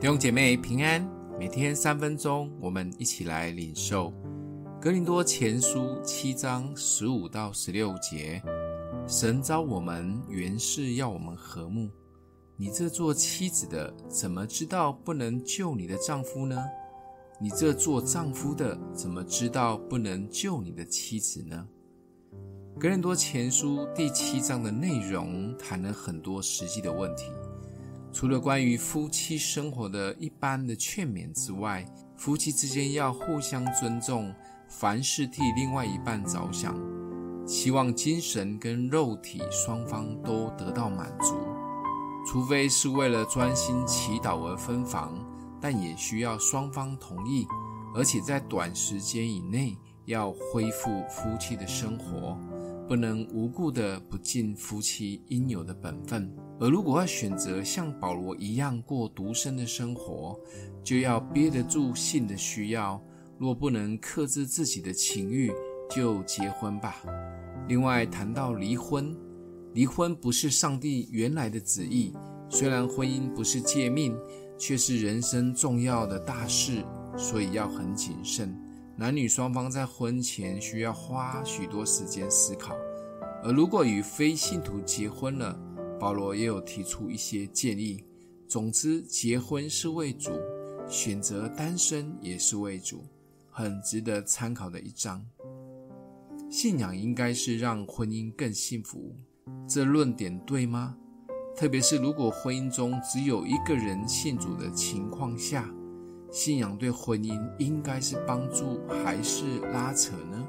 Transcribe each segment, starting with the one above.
弟兄姐妹平安，每天三分钟，我们一起来领受格林多前书七章十五到十六节。神召我们原是要我们和睦，你这做妻子的，怎么知道不能救你的丈夫呢？你这做丈夫的，怎么知道不能救你的妻子呢？格林多前书第七章的内容谈了很多实际的问题。除了关于夫妻生活的一般的劝勉之外，夫妻之间要互相尊重，凡事替另外一半着想，希望精神跟肉体双方都得到满足。除非是为了专心祈祷而分房，但也需要双方同意，而且在短时间以内要恢复夫妻的生活。不能无故的不尽夫妻应有的本分，而如果要选择像保罗一样过独身的生活，就要憋得住性的需要。若不能克制自己的情欲，就结婚吧。另外谈到离婚，离婚不是上帝原来的旨意。虽然婚姻不是诫命，却是人生重要的大事，所以要很谨慎。男女双方在婚前需要花许多时间思考，而如果与非信徒结婚了，保罗也有提出一些建议。总之，结婚是为主，选择单身也是为主，很值得参考的一章。信仰应该是让婚姻更幸福，这论点对吗？特别是如果婚姻中只有一个人信主的情况下。信仰对婚姻应该是帮助还是拉扯呢？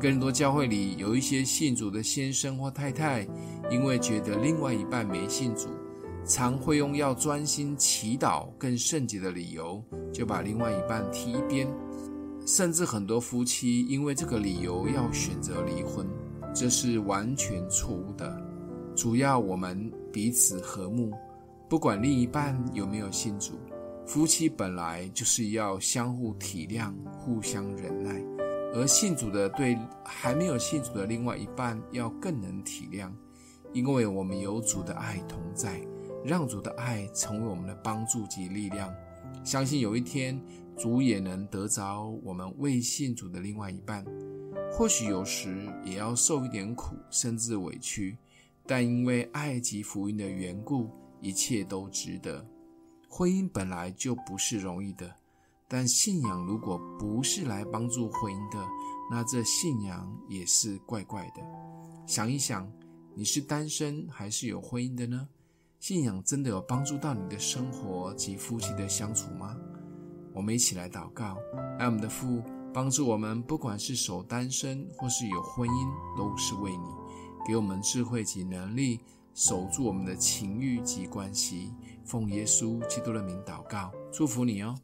更多教会里有一些信主的先生或太太，因为觉得另外一半没信主，常会用要专心祈祷更圣洁的理由，就把另外一半踢一边。甚至很多夫妻因为这个理由要选择离婚，这是完全错误的。主要我们彼此和睦，不管另一半有没有信主。夫妻本来就是要相互体谅、互相忍耐，而信主的对还没有信主的另外一半要更能体谅，因为我们有主的爱同在，让主的爱成为我们的帮助及力量。相信有一天主也能得着我们未信主的另外一半，或许有时也要受一点苦，甚至委屈，但因为爱及福音的缘故，一切都值得。婚姻本来就不是容易的，但信仰如果不是来帮助婚姻的，那这信仰也是怪怪的。想一想，你是单身还是有婚姻的呢？信仰真的有帮助到你的生活及夫妻的相处吗？我们一起来祷告，爱我们的父帮助我们，不管是守单身或是有婚姻，都是为你，给我们智慧及能力。守住我们的情欲及关系，奉耶稣基督的名祷告，祝福你哦。